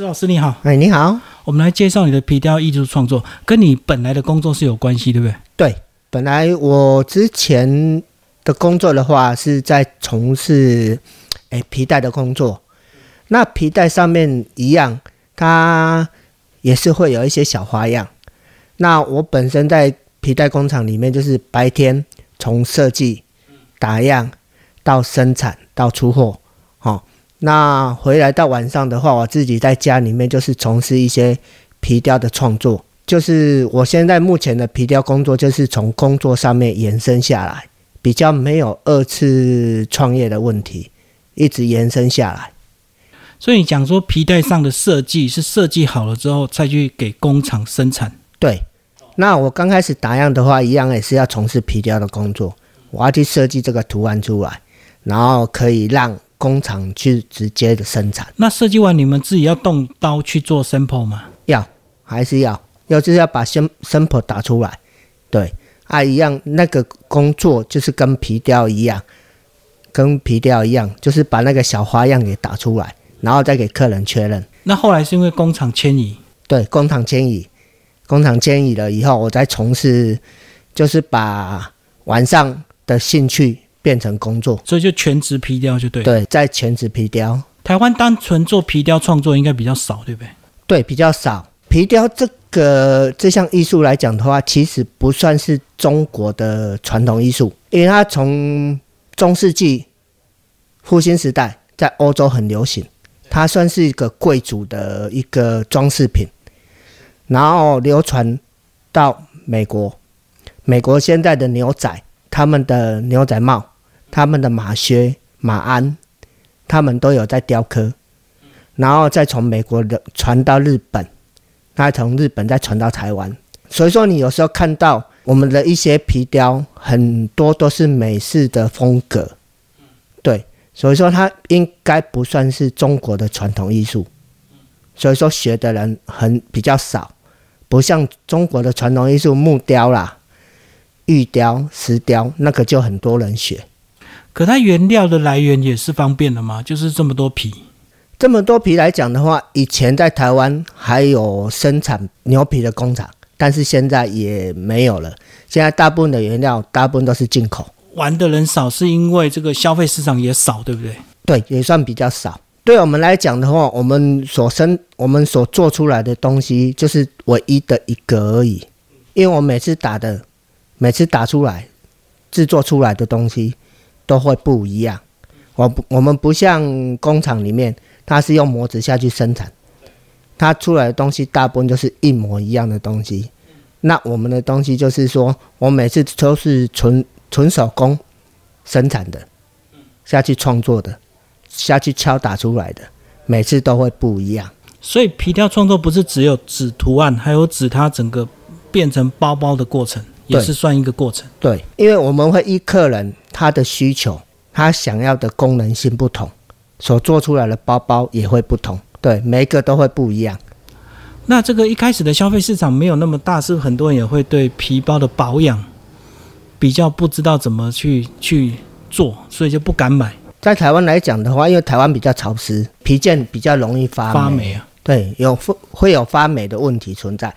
石老师你好，哎，你好。我们来介绍你的皮雕艺术创作，跟你本来的工作是有关系，对不对？对，本来我之前的工作的话是在从事哎皮带的工作，那皮带上面一样，它也是会有一些小花样。那我本身在皮带工厂里面，就是白天从设计、打样到生产到出货，好。那回来到晚上的话，我自己在家里面就是从事一些皮雕的创作，就是我现在目前的皮雕工作，就是从工作上面延伸下来，比较没有二次创业的问题，一直延伸下来。所以你讲说皮带上的设计是设计好了之后再去给工厂生产？对。那我刚开始打样的话，一样也是要从事皮雕的工作，我要去设计这个图案出来，然后可以让。工厂去直接的生产，那设计完你们自己要动刀去做 sample 吗？要，还是要，要就是要把 sample 打出来。对，啊一样，那个工作就是跟皮雕一样，跟皮雕一样，就是把那个小花样给打出来，然后再给客人确认。那后来是因为工厂迁移？对，工厂迁移，工厂迁移了以后，我再从事，就是把晚上的兴趣。变成工作，所以就全职皮雕就对。对，在全职皮雕。台湾单纯做皮雕创作应该比较少，对不对？对，比较少。皮雕这个这项艺术来讲的话，其实不算是中国的传统艺术，因为它从中世纪复兴时代在欧洲很流行，它算是一个贵族的一个装饰品，然后流传到美国，美国现在的牛仔他们的牛仔帽。他们的马靴、马鞍，他们都有在雕刻，然后再从美国的传到日本，再从日本再传到台湾。所以说，你有时候看到我们的一些皮雕，很多都是美式的风格，对，所以说它应该不算是中国的传统艺术。所以说学的人很比较少，不像中国的传统艺术木雕啦、玉雕、石雕，那个就很多人学。可它原料的来源也是方便的吗？就是这么多皮，这么多皮来讲的话，以前在台湾还有生产牛皮的工厂，但是现在也没有了。现在大部分的原料，大部分都是进口。玩的人少，是因为这个消费市场也少，对不对？对，也算比较少。对我们来讲的话，我们所生、我们所做出来的东西，就是唯一的一个而已。因为我每次打的，每次打出来、制作出来的东西。都会不一样，我不我们不像工厂里面，它是用模子下去生产，它出来的东西大部分都是一模一样的东西。那我们的东西就是说，我每次都是纯纯手工生产的，下去创作的，下去敲打出来的，每次都会不一样。所以皮雕创作不是只有纸图案，还有纸它整个变成包包的过程。也是算一个过程，对，因为我们会依客人他的需求，他想要的功能性不同，所做出来的包包也会不同，对，每一个都会不一样。那这个一开始的消费市场没有那么大，是不是很多人也会对皮包的保养比较不知道怎么去去做，所以就不敢买。在台湾来讲的话，因为台湾比较潮湿，皮件比较容易发发霉啊，对，有会有发霉的问题存在。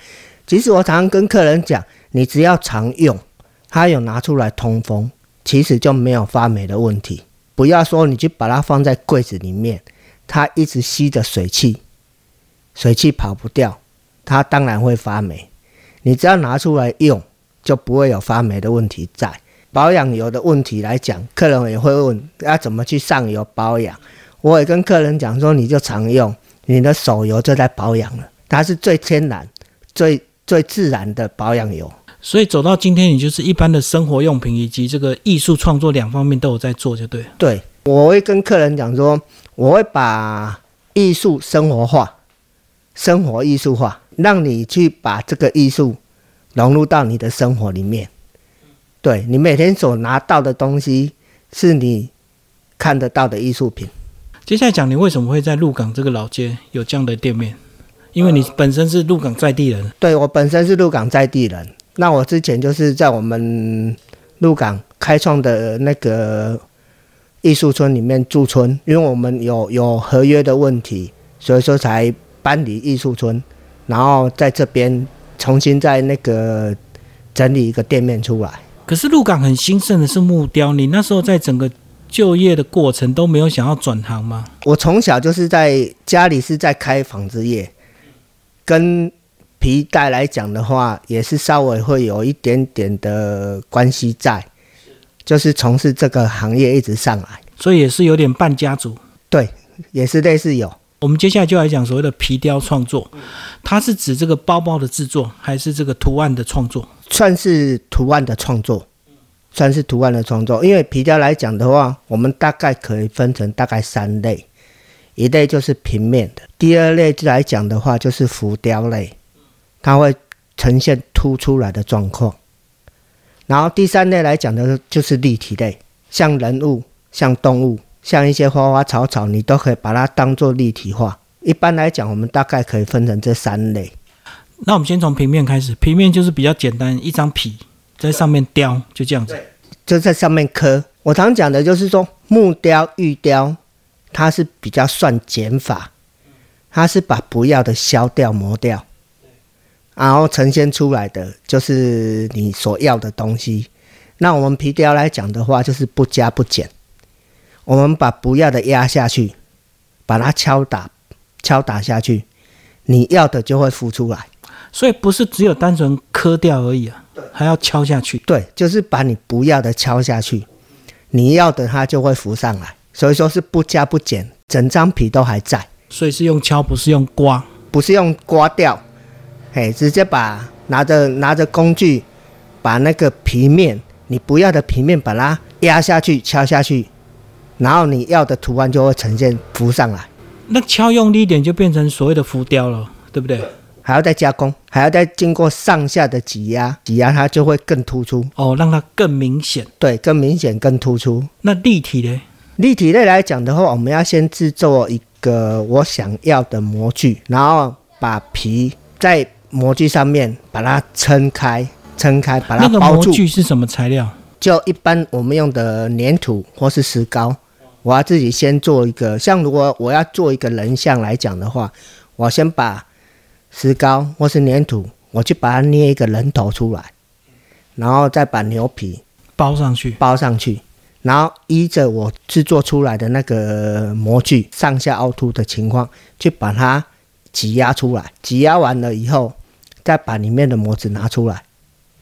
其实我常常跟客人讲。你只要常用，它有拿出来通风，其实就没有发霉的问题。不要说你去把它放在柜子里面，它一直吸着水汽，水汽跑不掉，它当然会发霉。你只要拿出来用，就不会有发霉的问题在。保养油的问题来讲，客人也会问要怎么去上油保养。我也跟客人讲说，你就常用，你的手油就在保养了，它是最天然、最最自然的保养油。所以走到今天，你就是一般的生活用品以及这个艺术创作两方面都有在做，就对了。对，我会跟客人讲说，我会把艺术生活化，生活艺术化，让你去把这个艺术融入到你的生活里面。对你每天所拿到的东西，是你看得到的艺术品。接下来讲，你为什么会在鹿港这个老街有这样的店面？因为你本身是鹿港在地人。对我本身是鹿港在地人。那我之前就是在我们鹿港开创的那个艺术村里面驻村，因为我们有有合约的问题，所以说才搬离艺术村，然后在这边重新在那个整理一个店面出来。可是鹿港很兴盛的是木雕，你那时候在整个就业的过程都没有想要转行吗？我从小就是在家里是在开纺织业，跟皮带来讲的话，也是稍微会有一点点的关系在，就是从事这个行业一直上来，所以也是有点半家族。对，也是类似有。我们接下来就来讲所谓的皮雕创作，它是指这个包包的制作，还是这个图案的创作？算是图案的创作，算是图案的创作。因为皮雕来讲的话，我们大概可以分成大概三类，一类就是平面的，第二类来讲的话就是浮雕类，它会呈现凸出来的状况。然后第三类来讲的就是立体类，像人物、像动物、像一些花花草草，你都可以把它当做立体化。一般来讲，我们大概可以分成这三类。那我们先从平面开始，平面就是比较简单，一张皮在上面雕，就这样子。就在上面刻。我常讲的就是说，木雕、玉雕，它是比较算减法，它是把不要的消掉、磨掉，然后呈现出来的就是你所要的东西。那我们皮雕来讲的话，就是不加不减，我们把不要的压下去，把它敲打、敲打下去，你要的就会浮出来。所以不是只有单纯磕掉而已啊，还要敲下去。对，就是把你不要的敲下去，你要的它就会浮上来。所以说是不加不减，整张皮都还在，所以是用敲，不是用刮。不是用刮掉，嘿，直接把拿着拿着工具，把那个皮面你不要的皮面把它压下去、敲下去，然后你要的图案就会呈现浮上来。那敲用力一点，就变成所谓的浮雕了，对不对？还要再加工，还要再经过上下的挤压，挤压它就会更突出，哦，让它更明显。对，更明显、更突出。那立体呢？立体类来讲的话，我们要先制作一个我想要的模具，然后把皮在模具上面把它撑开，撑开把它那个包住。模具是什么材料？就一般我们用的粘土或是石膏，我要自己先做一个。像如果我要做一个人像来讲的话，我先把石膏或是粘土，我去把它捏一个人头出来，然后再把牛皮包上去。包上去，然后依着我制作出来的那个模具上下凹凸的情况，去把它挤压出来。挤压完了以后，再把里面的模子拿出来，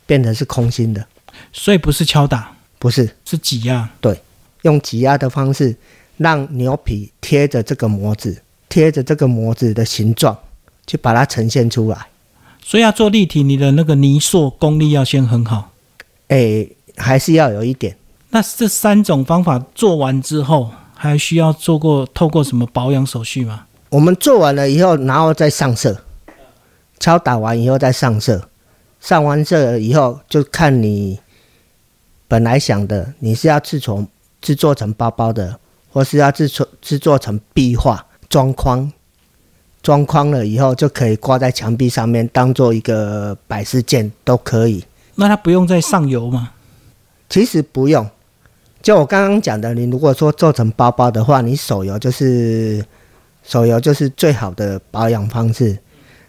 变成是空心的，所以不是敲打，不是是挤压。对用挤压的方式，让牛皮贴着这个模子，贴着这个模子的形状，去把它呈现出来。所以要做立体，你的那个泥塑功力要先很好。诶，还是要有一点。那这三种方法做完之后，还需要做过透过什么保养手续吗？我们做完了以后，然后再上色，敲打完以后再上色，上完色了以后，就看你本来想的，你是要制成制作成包包的，或是要制作制作成壁画装框，装框了以后就可以挂在墙壁上面，当做一个摆饰件都可以。那它不用再上油吗？其实不用，就我刚刚讲的，你如果说做成包包的话，你手油就是手油就是最好的保养方式。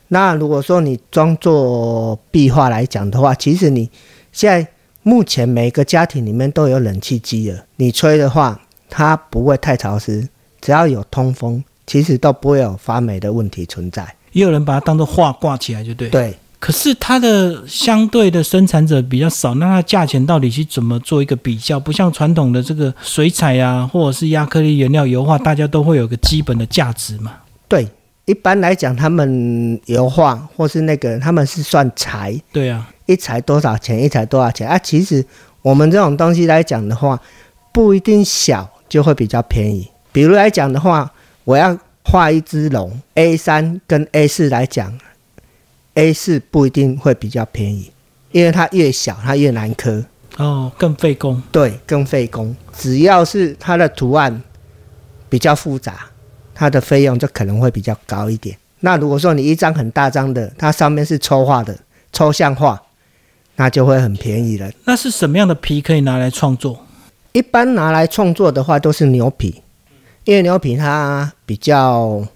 那如果说你装作壁画来讲的话，其实你现在目前每个家庭里面都有冷气机了，你吹的话，它不会太潮湿，只要有通风，其实都不会有发霉的问题存在。也有人把它当做画挂起来，就对。。对，可是它的相对的生产者比较少，那它价钱到底是怎么做一个比较？不像传统的这个水彩啊，或者是亚克力原料油画，大家都会有个基本的价值嘛。对，一般来讲，他们油画或是那个，他们是算材。对啊，一材多少钱，一材多少钱啊？其实我们这种东西来讲的话，不一定小就会比较便宜。比如来讲的话，我要画一只龙，A 三跟 A 四来讲，A 四不一定会比较便宜，因为它越小它越难刻，哦，更费工。对，更费工。只要是它的图案比较复杂，它的费用就可能会比较高一点。那如果说你一张很大张的，它上面是抽画的抽象画，那就会很便宜了。那是什么样的皮可以拿来创作？一般拿来创作的话都是牛皮，因为牛皮它比较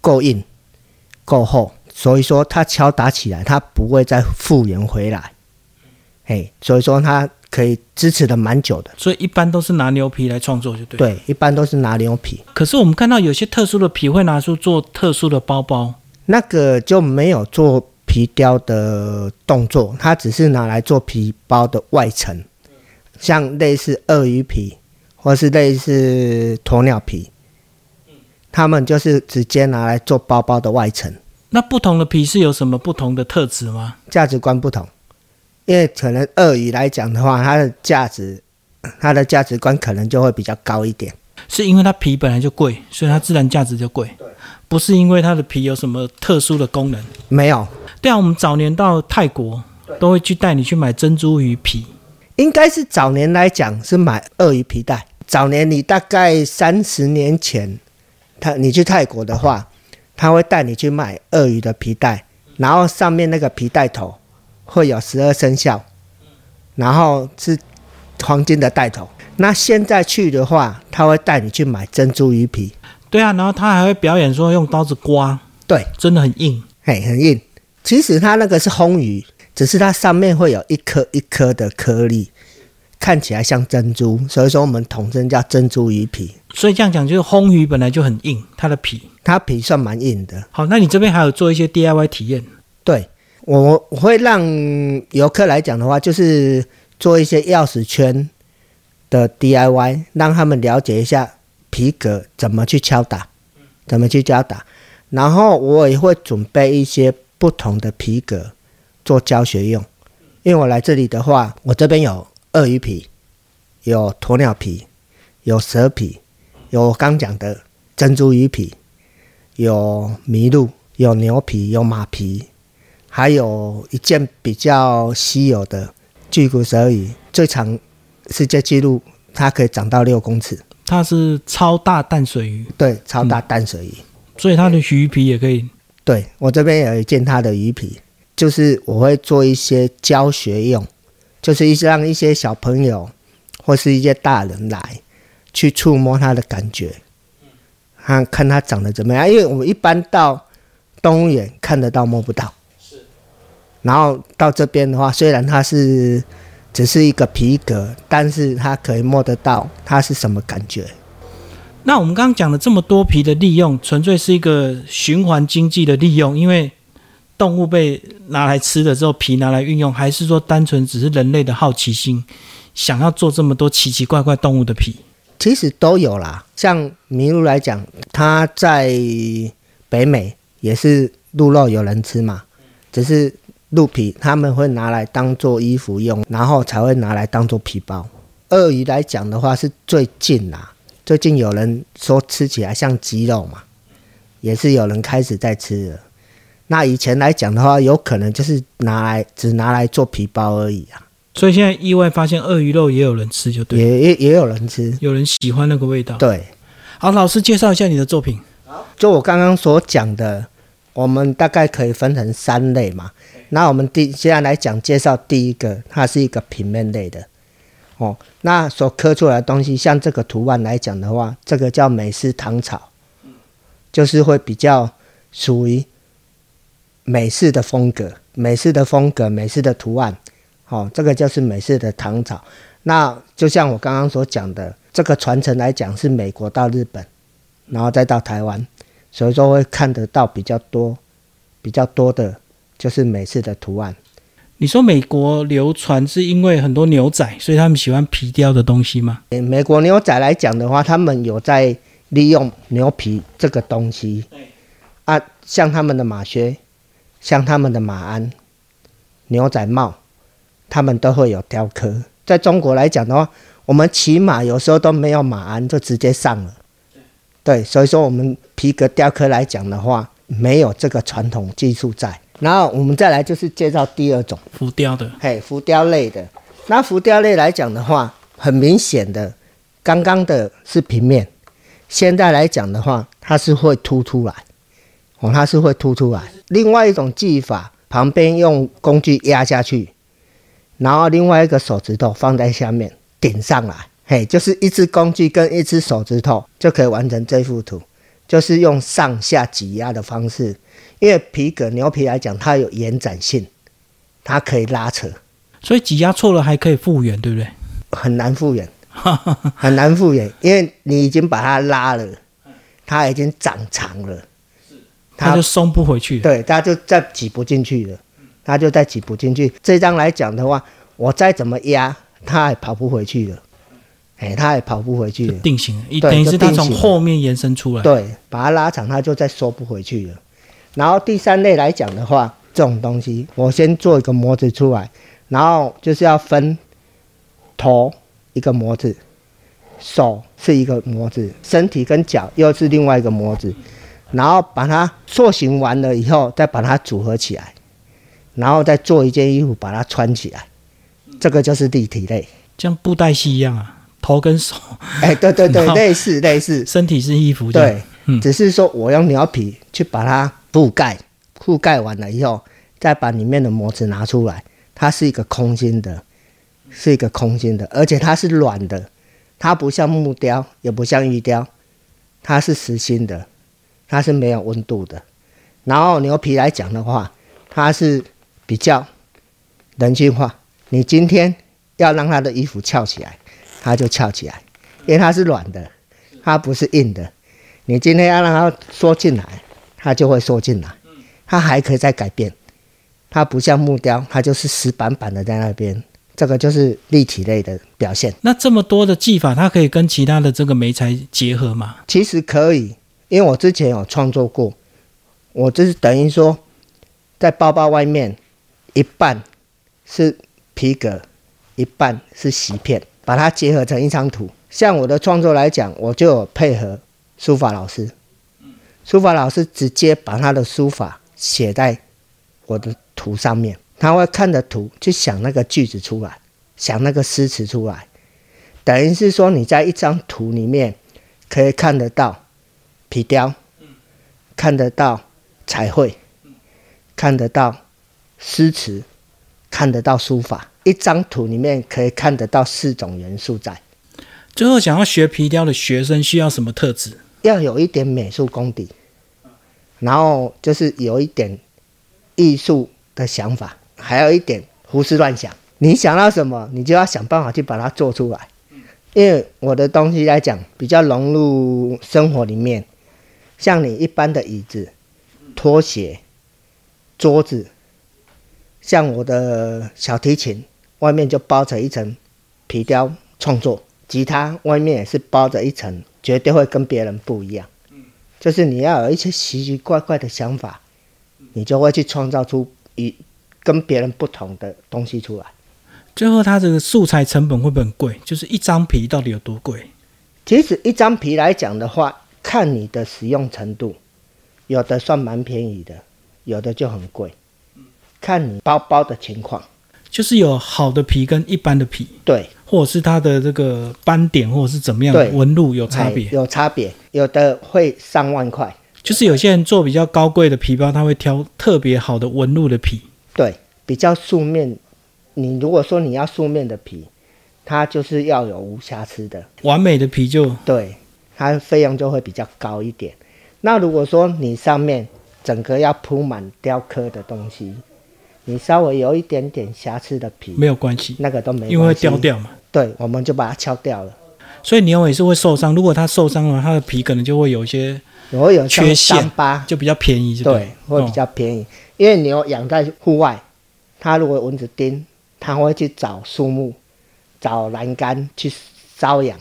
够硬，够厚，所以说它敲打起来它不会再复原回来，嘿，所以说它可以支持的蛮久的。所以一般都是拿牛皮来创作，就对。。对，一般都是拿牛皮，可是我们看到有些特殊的皮会拿出做特殊的包包，那个就没有做皮雕的动作，它只是拿来做皮包的外层，像类似鳄鱼皮或是类似鸵鸟皮，他们就是直接拿来做包包的外层。那不同的皮是有什么不同的特质吗？价值观不同，因为可能鳄鱼来讲的话，它的价值，它的价值观可能就会比较高一点。是因为它皮本来就贵，所以它自然价值就贵，不是因为它的皮有什么特殊的功能。没有，对啊，我们早年到泰国都会去带你去买珍珠鱼皮，应该是早年来讲是买鳄鱼皮带。早年你大概三十年前，他你去泰国的话，他会带你去买鳄鱼的皮带，然后上面那个皮带头会有十二生肖，然后是黄金的带头。那现在去的话，他会带你去买珍珠鱼皮，对啊，然后他还会表演说用刀子刮，对，真的很硬。嘿，很硬。其实它那个是红鱼，只是它上面会有一颗一颗的颗粒，看起来像珍珠，所以说我们统称叫珍珠鱼皮。所以这样讲，就是烘鱼本来就很硬，它的皮。它皮算蛮硬的。好，那你这边还有做一些 DIY 体验，对我我会让游客来讲的话，就是做一些钥匙圈的 DIY，让他们了解一下皮革怎么去敲打，怎么去敲打。然后我也会准备一些不同的皮革做教学用，因为我来这里的话，我这边有鳄鱼皮，有鸵鸟皮，有蛇皮，有我刚讲的珍珠鱼皮，有麋鹿，有牛皮，有马皮，还有一件比较稀有的巨骨舌鱼，最长世界纪录，它可以长到六公尺，它是超大淡水鱼，对，超大淡水鱼。所以它的鱼皮也可以。对我这边有一件它的鱼皮，就是我会做一些教学用，就是一些让一些小朋友或是一些大人来去触摸它的感觉，看看它长得怎么样。因为我们一般到动物园看得到摸不到，是。然后到这边的话，虽然它是只是一个皮革，但是它可以摸得到它是什么感觉。那我们刚刚讲了这么多皮的利用，纯粹是一个循环经济的利用，因为动物被拿来吃了之后，皮拿来运用，还是说单纯只是人类的好奇心，想要做这么多奇奇怪怪动物的皮？其实都有啦。像麋鹿来讲，它在北美也是鹿肉有人吃嘛，只是鹿皮他们会拿来当做衣服用，然后才会拿来当做皮包。鳄鱼来讲的话，是最近啦。最近有人说吃起来像鸡肉嘛，也是有人开始在吃了。那以前来讲的话，有可能就是拿来只拿来做皮包而已啊。所以现在意外发现鳄鱼肉也有人吃，就对，也也也有人吃，有人喜欢那个味道。对，好，老师介绍一下你的作品。就我刚刚所讲的，我们大概可以分成三类嘛。那我们第现在来讲介绍第一个，它是一个平面类的。哦，那所刻出来的东西，像这个图案来讲的话，这个叫美式糖草，就是会比较属于美式的风格，美式的风格，美式的图案。哦，这个就是美式的唐朝。那就像我刚刚所讲的，这个传承来讲是美国到日本，然后再到台湾，所以说会看得到比较多、比较多的，就是美式的图案。你说美国流传是因为很多牛仔，所以他们喜欢皮雕的东西吗？美国牛仔来讲的话，他们有在利用牛皮这个东西。啊，像他们的马靴，像他们的马鞍、牛仔帽，他们都会有雕刻。在中国来讲的话，我们骑马有时候都没有马鞍，就直接上了。对，所以说我们皮革雕刻来讲的话，没有这个传统技术在。然后我们再来就是介绍第二种浮雕的，嘿，浮雕类的。那浮雕类来讲的话，很明显的，刚刚的是平面，现在来讲的话，它是会凸出来，哦，它是会凸出来。另外一种技法，旁边用工具压下去，然后另外一个手指头放在下面顶上来，嘿，就是一只工具跟一只手指头就可以完成这幅图，就是用上下挤压的方式。因为皮革牛皮来讲，它有延展性，它可以拉扯，所以挤压错了还可以复原，对不对？很难复原，很难复原，因为你已经把它拉了，它已经长长了，它就松不回去了。对，它就再挤不进去了，它就再挤不进去。这张来讲的话，我再怎么压，它也跑不回去了。哎，它也跑不回去了，定型等于是它从后面延伸出来。对，把它拉长，它就再收不回去了。然后第三类来讲的话，这种东西我先做一个模子出来，然后就是要分头一个模子，手是一个模子，身体跟脚又是另外一个模子，然后把它塑形完了以后，再把它组合起来，然后再做一件衣服把它穿起来，这个就是立体类。像布袋戏一样啊，头跟手，哎，对对对 类似类似，身体是衣服。对，嗯只是说我用牛皮去把它覆盖，覆盖完了以后，再把里面的模子拿出来，它是一个空心的，是一个空心的，而且它是软的，它不像木雕，也不像玉雕，它是实心的，它是没有温度的。然后牛皮来讲的话，它是比较人性化，你今天要让它的衣服翘起来，它就翘起来，因为它是软的，它不是硬的。你今天要让它缩进来，它就会缩进来，它还可以再改变。它不像木雕，它就是死板板的在那边。这个就是立体类的表现。那这么多的技法，它可以跟其他的这个媒材结合吗？其实可以，因为我之前有创作过，我就是等于说，在包包外面一半是皮革，一半是席片，把它结合成一张图。像我的创作来讲，我就有配合书法老师，书法老师直接把他的书法写在我的图上面，他会看着图去想那个句子出来，想那个诗词出来，等于是说你在一张图里面可以看得到皮雕，看得到彩绘，看得到诗词，看得到书法，一张图里面可以看得到四种元素在。最后想要学皮雕的学生需要什么特质？要有一点美术功底，然后就是有一点艺术的想法，还有一点胡思乱想。你想到什么，你就要想办法去把它做出来。因为我的东西来讲，比较融入生活里面，像你一般的椅子、拖鞋、桌子，像我的小提琴外面就包着一层皮雕创作，吉他外面也是包着一层，绝对会跟别人不一样。就是你要有一些奇奇怪怪的想法，你就会去创造出一跟别人不同的东西出来。最后它这个素材成本会不会很贵？就是一张皮到底有多贵？其实一张皮来讲的话，看你的使用程度，有的算蛮便宜的，有的就很贵，看你包包的情况。就是有好的皮跟一般的皮，对，或者是它的这个斑点或者是怎么样对纹路有差别哎。有差别，有的会上万块，就是有些人做比较高贵的皮包，他会挑特别好的纹路的皮。对，比较素面。你如果说你要素面的皮，它就是要有无瑕疵的，完美的皮就对，它费用就会比较高一点。那如果说你上面整个要铺满雕刻的东西，你稍微有一点点瑕疵的皮，没有关系，那个都没因为会掉。掉嘛。对，我们就把它敲掉了。所以牛也是会受伤，如果它受伤了，它的皮可能就会有一些然后有缺陷伤疤，就比较便宜，对，，会比较便宜。因为牛养在户外，它如果蚊子叮，它会去找树木、找栏杆去瘙痒。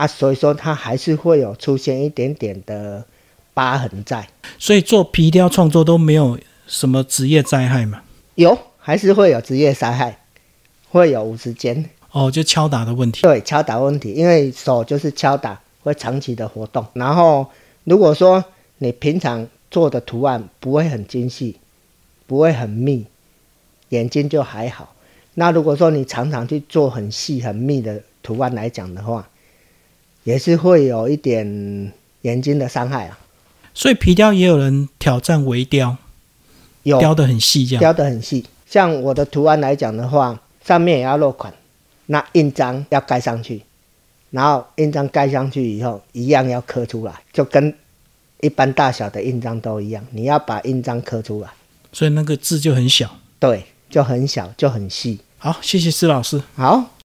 对。啊，所以说它还是会有出现一点点的疤痕在。所以做皮雕创作都没有什么职业灾害嘛。有，还是会有职业灾害，会有五十间。哦，就敲打的问题。对，敲打问题，因为手就是敲打，会长期的活动。然后，如果说你平常做的图案不会很精细，不会很密，眼睛就还好。那如果说你常常去做很细很密的图案来讲的话，也是会有一点眼睛的伤害啊。所以皮雕也有人挑战微雕，有雕得很细这样。雕得很细。像我的图案来讲的话，上面也要落款，那印章要盖上去，然后印章盖上去以后，一样要刻出来，就跟一般大小的印章都一样，你要把印章刻出来，所以那个字就很小。对，就很小，就很细。好，谢谢施老师。好。